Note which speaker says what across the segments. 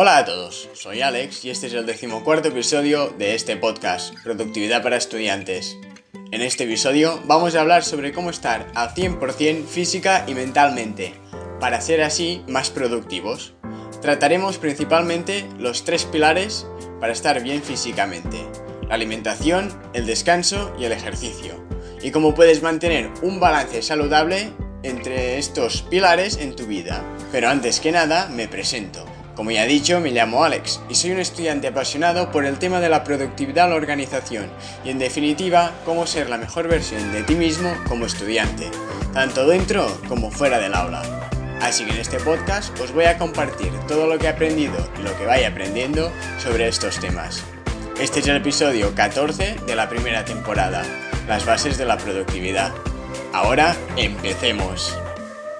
Speaker 1: Hola a todos, soy Alex y este es el decimocuarto episodio de este podcast, Productividad para Estudiantes. En este episodio vamos a hablar sobre cómo estar al 100% física y mentalmente, para ser así más productivos. Trataremos principalmente los tres pilares para estar bien físicamente, la alimentación, el descanso y el ejercicio, y cómo puedes mantener un balance saludable entre estos pilares en tu vida. Pero antes que nada, me presento. Como ya he dicho, me llamo Alex y soy un estudiante apasionado por el tema de la productividad a la organización y en definitiva cómo ser la mejor versión de ti mismo como estudiante, tanto dentro como fuera del aula. Así que en este podcast os voy a compartir todo lo que he aprendido y lo que vaya aprendiendo sobre estos temas. Este es el episodio 14 de la primera temporada, las bases de la productividad. Ahora empecemos.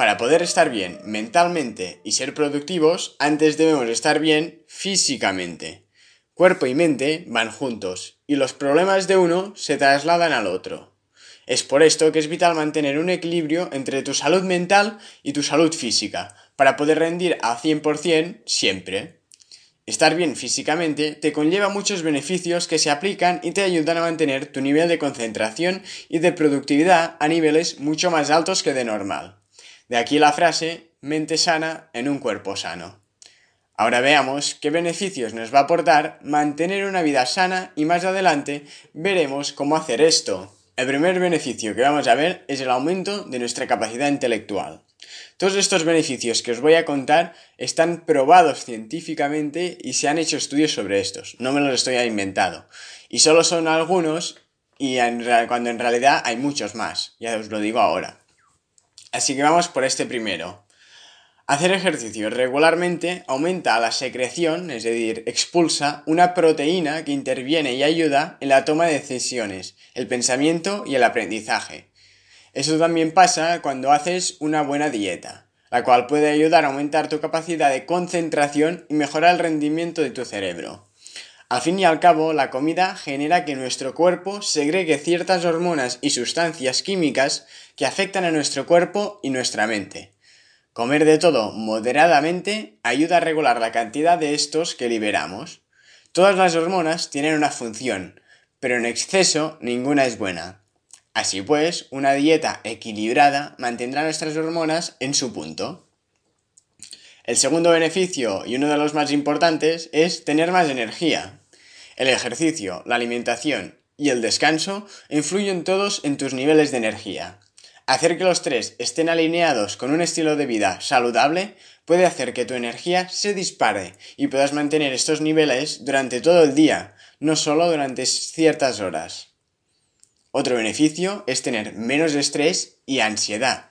Speaker 1: Para poder estar bien mentalmente y ser productivos, antes debemos estar bien físicamente. Cuerpo y mente van juntos, y los problemas de uno se trasladan al otro. Es por esto que es vital mantener un equilibrio entre tu salud mental y tu salud física, para poder rendir al 100% siempre. Estar bien físicamente te conlleva muchos beneficios que se aplican y te ayudan a mantener tu nivel de concentración y de productividad a niveles mucho más altos que de normal. De aquí la frase mente sana en un cuerpo sano. Ahora veamos qué beneficios nos va a aportar mantener una vida sana y más adelante veremos cómo hacer esto. El primer beneficio que vamos a ver es el aumento de nuestra capacidad intelectual. Todos estos beneficios que os voy a contar están probados científicamente y se han hecho estudios sobre estos, no me los estoy inventado. Y solo son algunos y cuando en realidad hay muchos más, ya os lo digo ahora. Así que vamos por este primero. Hacer ejercicio regularmente aumenta la secreción, es decir, expulsa una proteína que interviene y ayuda en la toma de decisiones, el pensamiento y el aprendizaje. Eso también pasa cuando haces una buena dieta, la cual puede ayudar a aumentar tu capacidad de concentración y mejorar el rendimiento de tu cerebro. Al fin y al cabo, la comida genera que nuestro cuerpo segregue ciertas hormonas y sustancias químicas que afectan a nuestro cuerpo y nuestra mente. Comer de todo moderadamente ayuda a regular la cantidad de estos que liberamos. Todas las hormonas tienen una función, pero en exceso ninguna es buena. Así pues, una dieta equilibrada mantendrá nuestras hormonas en su punto. El segundo beneficio, y uno de los más importantes, es tener más energía. El ejercicio, la alimentación y el descanso influyen todos en tus niveles de energía. Hacer que los tres estén alineados con un estilo de vida saludable puede hacer que tu energía se dispare y puedas mantener estos niveles durante todo el día, no solo durante ciertas horas. Otro beneficio es tener menos estrés y ansiedad.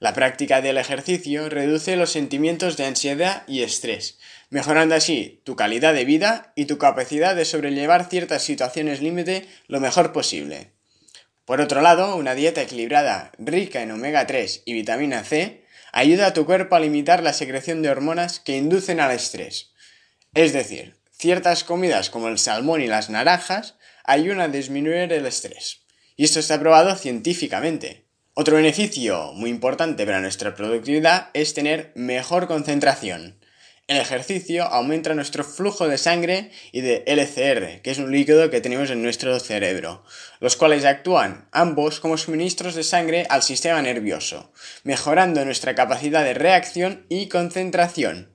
Speaker 1: La práctica del ejercicio reduce los sentimientos de ansiedad y estrés, mejorando así tu calidad de vida y tu capacidad de sobrellevar ciertas situaciones límite lo mejor posible. Por otro lado, una dieta equilibrada, rica en omega 3 y vitamina C, ayuda a tu cuerpo a limitar la secreción de hormonas que inducen al estrés. Es decir, ciertas comidas como el salmón y las naranjas ayudan a disminuir el estrés. Y esto está probado científicamente. Otro beneficio muy importante para nuestra productividad es tener mejor concentración. El ejercicio aumenta nuestro flujo de sangre y de LCR, que es un líquido que tenemos en nuestro cerebro, los cuales actúan ambos como suministros de sangre al sistema nervioso, mejorando nuestra capacidad de reacción y concentración.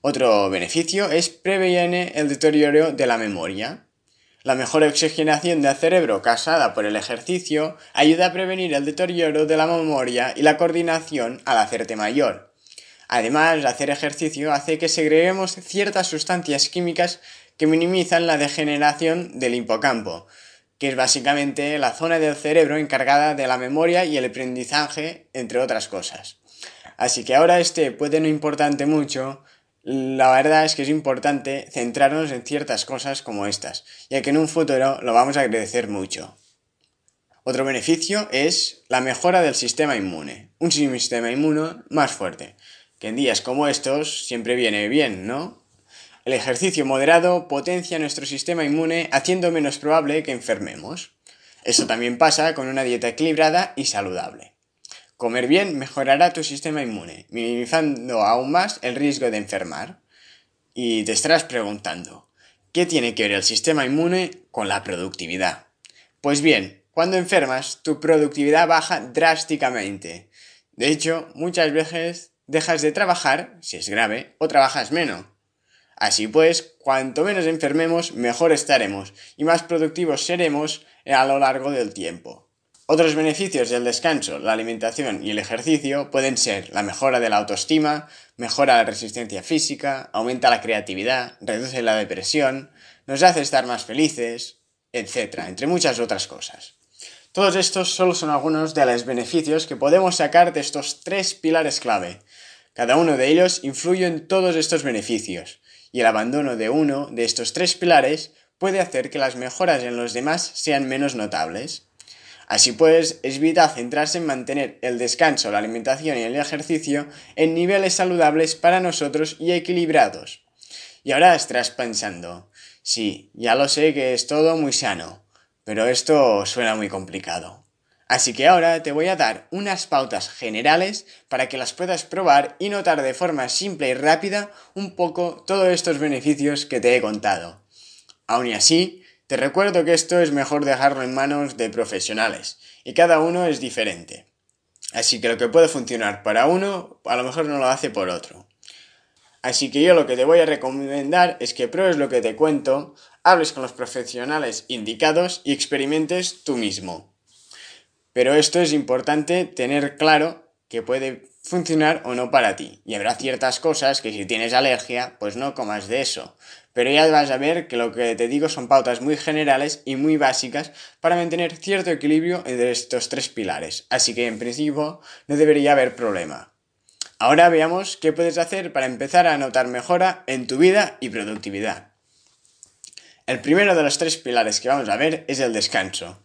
Speaker 1: Otro beneficio es prevenir el deterioro de la memoria. La mejor oxigenación del cerebro causada por el ejercicio ayuda a prevenir el deterioro de la memoria y la coordinación al hacerte mayor. Además, hacer ejercicio hace que segreguemos ciertas sustancias químicas que minimizan la degeneración del hipocampo, que es básicamente la zona del cerebro encargada de la memoria y el aprendizaje, entre otras cosas. Así que ahora este puede no importarte mucho, la verdad es que es importante centrarnos en ciertas cosas como estas, ya que en un futuro lo vamos a agradecer mucho. Otro beneficio es la mejora del sistema inmune, un sistema inmune más fuerte, que en días como estos siempre viene bien, ¿no? El ejercicio moderado potencia nuestro sistema inmune haciendo menos probable que enfermemos. Eso también pasa con una dieta equilibrada y saludable. Comer bien mejorará tu sistema inmune, minimizando aún más el riesgo de enfermar. Y te estarás preguntando, ¿qué tiene que ver el sistema inmune con la productividad? Pues bien, cuando enfermas, tu productividad baja drásticamente. De hecho, muchas veces dejas de trabajar, si es grave, o trabajas menos. Así pues, cuanto menos enfermemos, mejor estaremos y más productivos seremos a lo largo del tiempo. Otros beneficios del descanso, la alimentación y el ejercicio pueden ser la mejora de la autoestima, mejora la resistencia física, aumenta la creatividad, reduce la depresión, nos hace estar más felices, etc., entre muchas otras cosas. Todos estos solo son algunos de los beneficios que podemos sacar de estos tres pilares clave. Cada uno de ellos influye en todos estos beneficios, y el abandono de uno de estos tres pilares puede hacer que las mejoras en los demás sean menos notables. Así pues, es vital centrarse en mantener el descanso, la alimentación y el ejercicio en niveles saludables para nosotros y equilibrados. Y ahora estarás pensando, sí, ya lo sé que es todo muy sano, pero esto suena muy complicado. Así que ahora te voy a dar unas pautas generales para que las puedas probar y notar de forma simple y rápida un poco todos estos beneficios que te he contado. Aún así, te recuerdo que esto es mejor dejarlo en manos de profesionales, y cada uno es diferente. Así que lo que puede funcionar para uno, a lo mejor no lo hace por otro. Así que yo lo que te voy a recomendar es que pruebes lo que te cuento, hables con los profesionales indicados y experimentes tú mismo. Pero esto es importante tener claro que puede funcionar o no para ti. Y habrá ciertas cosas que si tienes alergia, pues no comas de eso pero ya vas a ver que lo que te digo son pautas muy generales y muy básicas para mantener cierto equilibrio entre estos tres pilares, así que en principio no debería haber problema. Ahora veamos qué puedes hacer para empezar a notar mejora en tu vida y productividad. El primero de los tres pilares que vamos a ver es el descanso.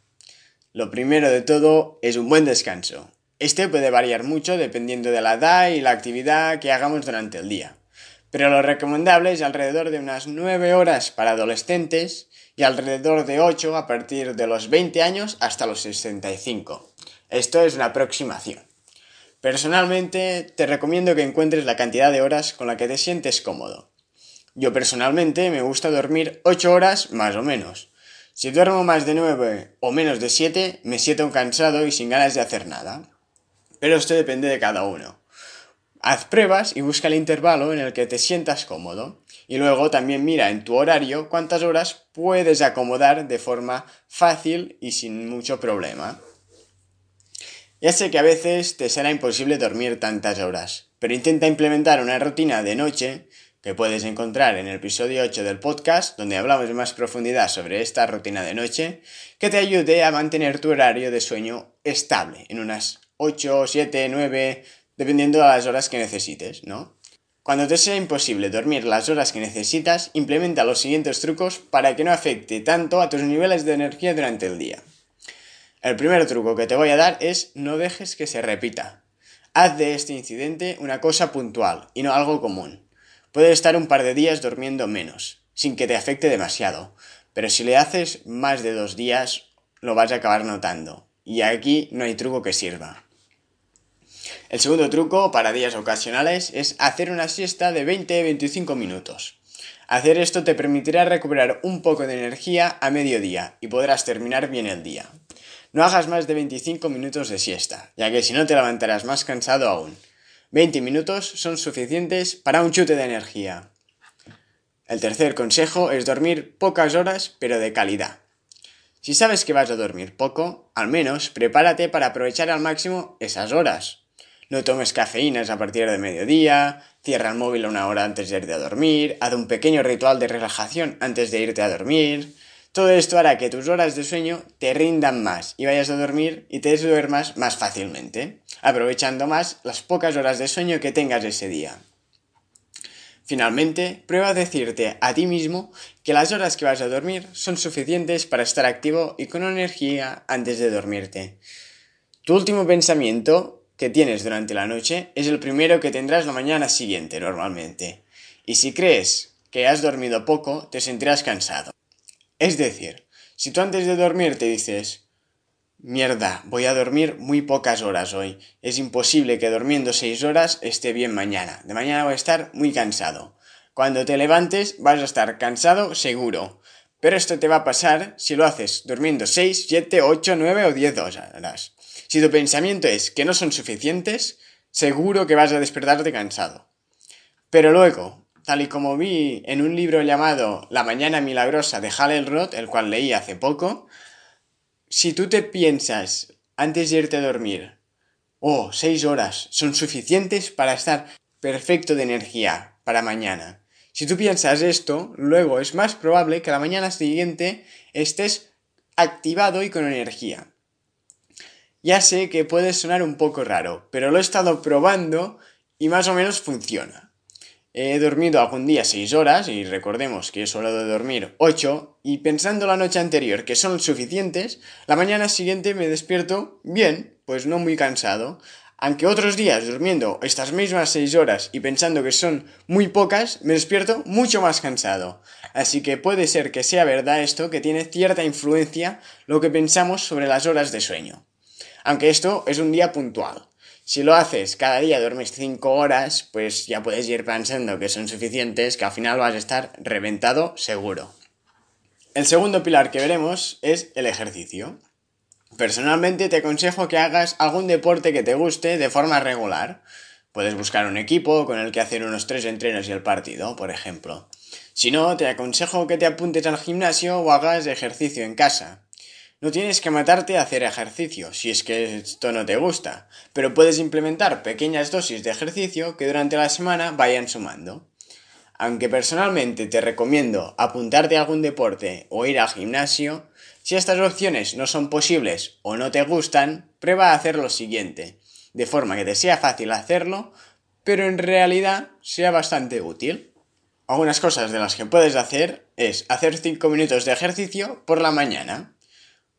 Speaker 1: Lo primero de todo es un buen descanso. Este puede variar mucho dependiendo de la edad y la actividad que hagamos durante el día pero lo recomendable es alrededor de unas 9 horas para adolescentes y alrededor de 8 a partir de los 20 años hasta los 65. Esto es una aproximación. Personalmente te recomiendo que encuentres la cantidad de horas con la que te sientes cómodo. Yo personalmente me gusta dormir 8 horas más o menos. Si duermo más de 9 o menos de 7, me siento cansado y sin ganas de hacer nada. Pero esto depende de cada uno. Haz pruebas y busca el intervalo en el que te sientas cómodo. Y luego también mira en tu horario cuántas horas puedes acomodar de forma fácil y sin mucho problema. Ya sé que a veces te será imposible dormir tantas horas, pero intenta implementar una rutina de noche que puedes encontrar en el episodio 8 del podcast, donde hablamos en más profundidad sobre esta rutina de noche, que te ayude a mantener tu horario de sueño estable, en unas 8, 7, 9, dependiendo de las horas que necesites, ¿no? Cuando te sea imposible dormir las horas que necesitas, implementa los siguientes trucos para que no afecte tanto a tus niveles de energía durante el día. El primer truco que te voy a dar es no dejes que se repita. Haz de este incidente una cosa puntual y no algo común. Puedes estar un par de días durmiendo menos, sin que te afecte demasiado, pero si le haces más de dos días, lo vas a acabar notando. Y aquí no hay truco que sirva. El segundo truco para días ocasionales es hacer una siesta de 20-25 minutos. Hacer esto te permitirá recuperar un poco de energía a mediodía y podrás terminar bien el día. No hagas más de 25 minutos de siesta, ya que si no te levantarás más cansado aún. 20 minutos son suficientes para un chute de energía. El tercer consejo es dormir pocas horas pero de calidad. Si sabes que vas a dormir poco, al menos prepárate para aprovechar al máximo esas horas. No tomes cafeínas a partir de mediodía, cierra el móvil una hora antes de irte a dormir, haz un pequeño ritual de relajación antes de irte a dormir. Todo esto hará que tus horas de sueño te rindan más y vayas a dormir y te duermas más fácilmente, aprovechando más las pocas horas de sueño que tengas ese día. Finalmente, prueba a decirte a ti mismo que las horas que vas a dormir son suficientes para estar activo y con energía antes de dormirte. Tu último pensamiento que tienes durante la noche es el primero que tendrás la mañana siguiente normalmente. Y si crees que has dormido poco, te sentirás cansado. Es decir, si tú antes de dormir te dices, mierda, voy a dormir muy pocas horas hoy, es imposible que durmiendo seis horas esté bien mañana, de mañana voy a estar muy cansado. Cuando te levantes vas a estar cansado seguro. Pero esto te va a pasar si lo haces durmiendo 6, 7, 8, 9 o 10 horas. Si tu pensamiento es que no son suficientes, seguro que vas a despertarte cansado. Pero luego, tal y como vi en un libro llamado La Mañana Milagrosa de Hal Roth, el cual leí hace poco, si tú te piensas antes de irte a dormir, oh, seis horas son suficientes para estar perfecto de energía para mañana. Si tú piensas esto, luego es más probable que la mañana siguiente estés activado y con energía. Ya sé que puede sonar un poco raro, pero lo he estado probando y más o menos funciona. He dormido algún día 6 horas y recordemos que he solado dormir 8 y pensando la noche anterior que son suficientes, la mañana siguiente me despierto bien, pues no muy cansado. Aunque otros días durmiendo estas mismas 6 horas y pensando que son muy pocas, me despierto mucho más cansado. Así que puede ser que sea verdad esto que tiene cierta influencia lo que pensamos sobre las horas de sueño. Aunque esto es un día puntual. Si lo haces cada día, duermes 5 horas, pues ya puedes ir pensando que son suficientes, que al final vas a estar reventado seguro. El segundo pilar que veremos es el ejercicio. Personalmente te aconsejo que hagas algún deporte que te guste de forma regular. Puedes buscar un equipo con el que hacer unos 3 entrenos y el partido, por ejemplo. Si no, te aconsejo que te apuntes al gimnasio o hagas ejercicio en casa. No tienes que matarte a hacer ejercicio, si es que esto no te gusta, pero puedes implementar pequeñas dosis de ejercicio que durante la semana vayan sumando. Aunque personalmente te recomiendo apuntarte a algún deporte o ir al gimnasio, si estas opciones no son posibles o no te gustan, prueba a hacer lo siguiente, de forma que te sea fácil hacerlo, pero en realidad sea bastante útil. Algunas cosas de las que puedes hacer es hacer 5 minutos de ejercicio por la mañana.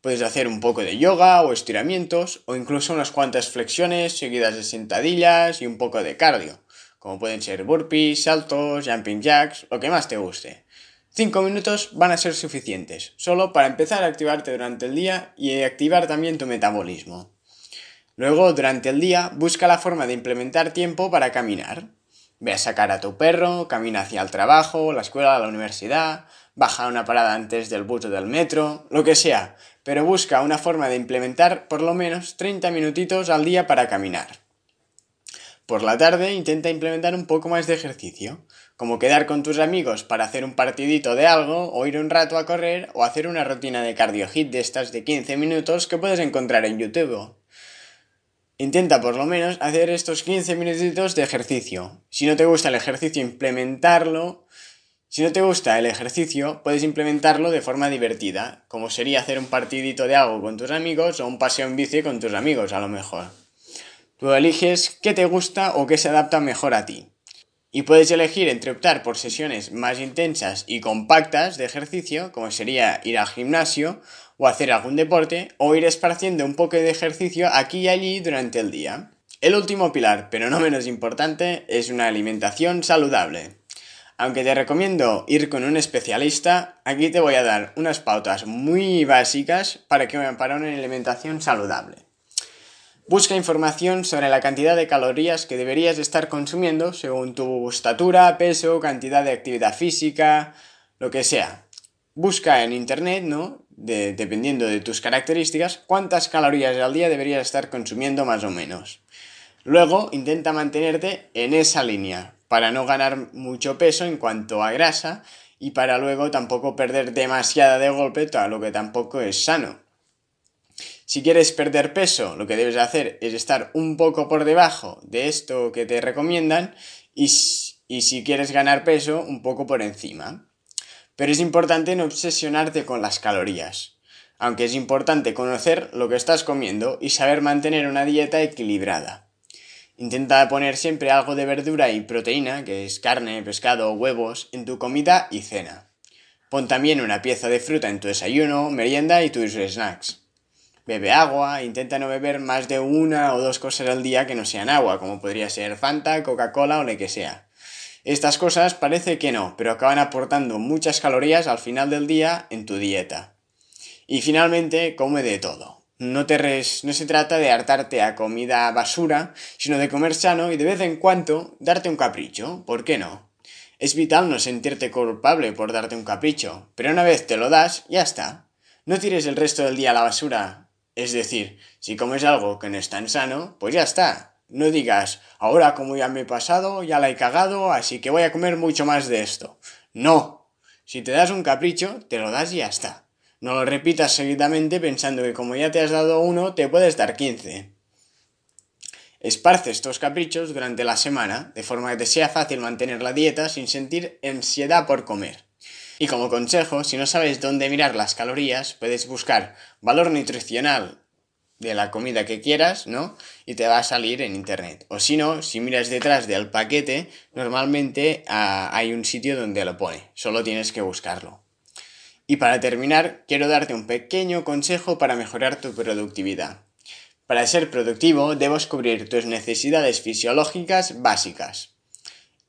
Speaker 1: Puedes hacer un poco de yoga o estiramientos o incluso unas cuantas flexiones seguidas de sentadillas y un poco de cardio, como pueden ser burpees, saltos, jumping jacks, lo que más te guste. Cinco minutos van a ser suficientes, solo para empezar a activarte durante el día y activar también tu metabolismo. Luego, durante el día, busca la forma de implementar tiempo para caminar. Ve a sacar a tu perro, camina hacia el trabajo, la escuela, la universidad, baja una parada antes del bus o del metro, lo que sea, pero busca una forma de implementar por lo menos 30 minutitos al día para caminar. Por la tarde intenta implementar un poco más de ejercicio, como quedar con tus amigos para hacer un partidito de algo, o ir un rato a correr, o hacer una rutina de cardio hit de estas de 15 minutos que puedes encontrar en YouTube. Intenta por lo menos hacer estos 15 minutitos de ejercicio. Si no te gusta el ejercicio, implementarlo si no te gusta el ejercicio, puedes implementarlo de forma divertida, como sería hacer un partidito de algo con tus amigos o un paseo en bici con tus amigos, a lo mejor. Tú eliges qué te gusta o qué se adapta mejor a ti. Y puedes elegir entre optar por sesiones más intensas y compactas de ejercicio, como sería ir al gimnasio o hacer algún deporte, o ir esparciendo un poco de ejercicio aquí y allí durante el día. El último pilar, pero no menos importante, es una alimentación saludable. Aunque te recomiendo ir con un especialista, aquí te voy a dar unas pautas muy básicas para, que, para una alimentación saludable. Busca información sobre la cantidad de calorías que deberías estar consumiendo según tu estatura, peso, cantidad de actividad física, lo que sea. Busca en internet, ¿no? dependiendo de tus características, cuántas calorías al día deberías estar consumiendo más o menos. Luego intenta mantenerte en esa línea, para no ganar mucho peso en cuanto a grasa y para luego tampoco perder demasiada de golpe, lo que tampoco es sano. Si quieres perder peso, lo que debes hacer es estar un poco por debajo de esto que te recomiendan y, y si quieres ganar peso, un poco por encima. Pero es importante no obsesionarte con las calorías, aunque es importante conocer lo que estás comiendo y saber mantener una dieta equilibrada. Intenta poner siempre algo de verdura y proteína, que es carne, pescado, huevos, en tu comida y cena. Pon también una pieza de fruta en tu desayuno, merienda y tus snacks. Bebe agua, intenta no beber más de una o dos cosas al día que no sean agua, como podría ser Fanta, Coca-Cola o lo que sea. Estas cosas parece que no, pero acaban aportando muchas calorías al final del día en tu dieta. Y finalmente, come de todo. No, te no se trata de hartarte a comida basura, sino de comer sano y de vez en cuando darte un capricho, ¿por qué no? Es vital no sentirte culpable por darte un capricho, pero una vez te lo das, ya está. No tires el resto del día a la basura. Es decir, si comes algo que no es tan sano, pues ya está. No digas, ahora como ya me he pasado, ya la he cagado, así que voy a comer mucho más de esto. No. Si te das un capricho, te lo das y ya está. No lo repitas seguidamente pensando que como ya te has dado uno, te puedes dar quince. Esparce estos caprichos durante la semana, de forma que te sea fácil mantener la dieta sin sentir ansiedad por comer. Y como consejo, si no sabes dónde mirar las calorías, puedes buscar valor nutricional de la comida que quieras, ¿no? Y te va a salir en internet. O si no, si miras detrás del paquete, normalmente ah, hay un sitio donde lo pone. Solo tienes que buscarlo. Y para terminar, quiero darte un pequeño consejo para mejorar tu productividad. Para ser productivo debes cubrir tus necesidades fisiológicas básicas.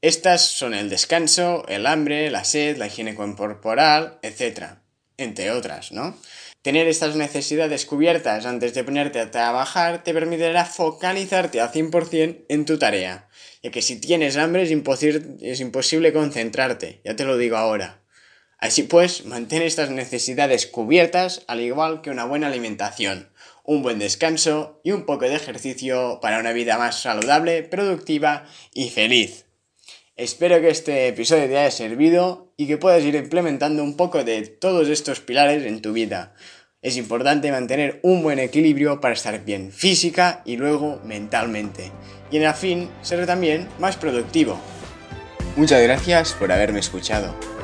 Speaker 1: Estas son el descanso, el hambre, la sed, la higiene corporal, etc. Entre otras, ¿no? Tener estas necesidades cubiertas antes de ponerte a trabajar te permitirá focalizarte al 100% en tu tarea, ya que si tienes hambre es, es imposible concentrarte, ya te lo digo ahora. Así pues, mantén estas necesidades cubiertas al igual que una buena alimentación, un buen descanso y un poco de ejercicio para una vida más saludable, productiva y feliz. Espero que este episodio te haya servido y que puedas ir implementando un poco de todos estos pilares en tu vida. Es importante mantener un buen equilibrio para estar bien física y luego mentalmente. Y en el fin, ser también más productivo. Muchas gracias por haberme escuchado.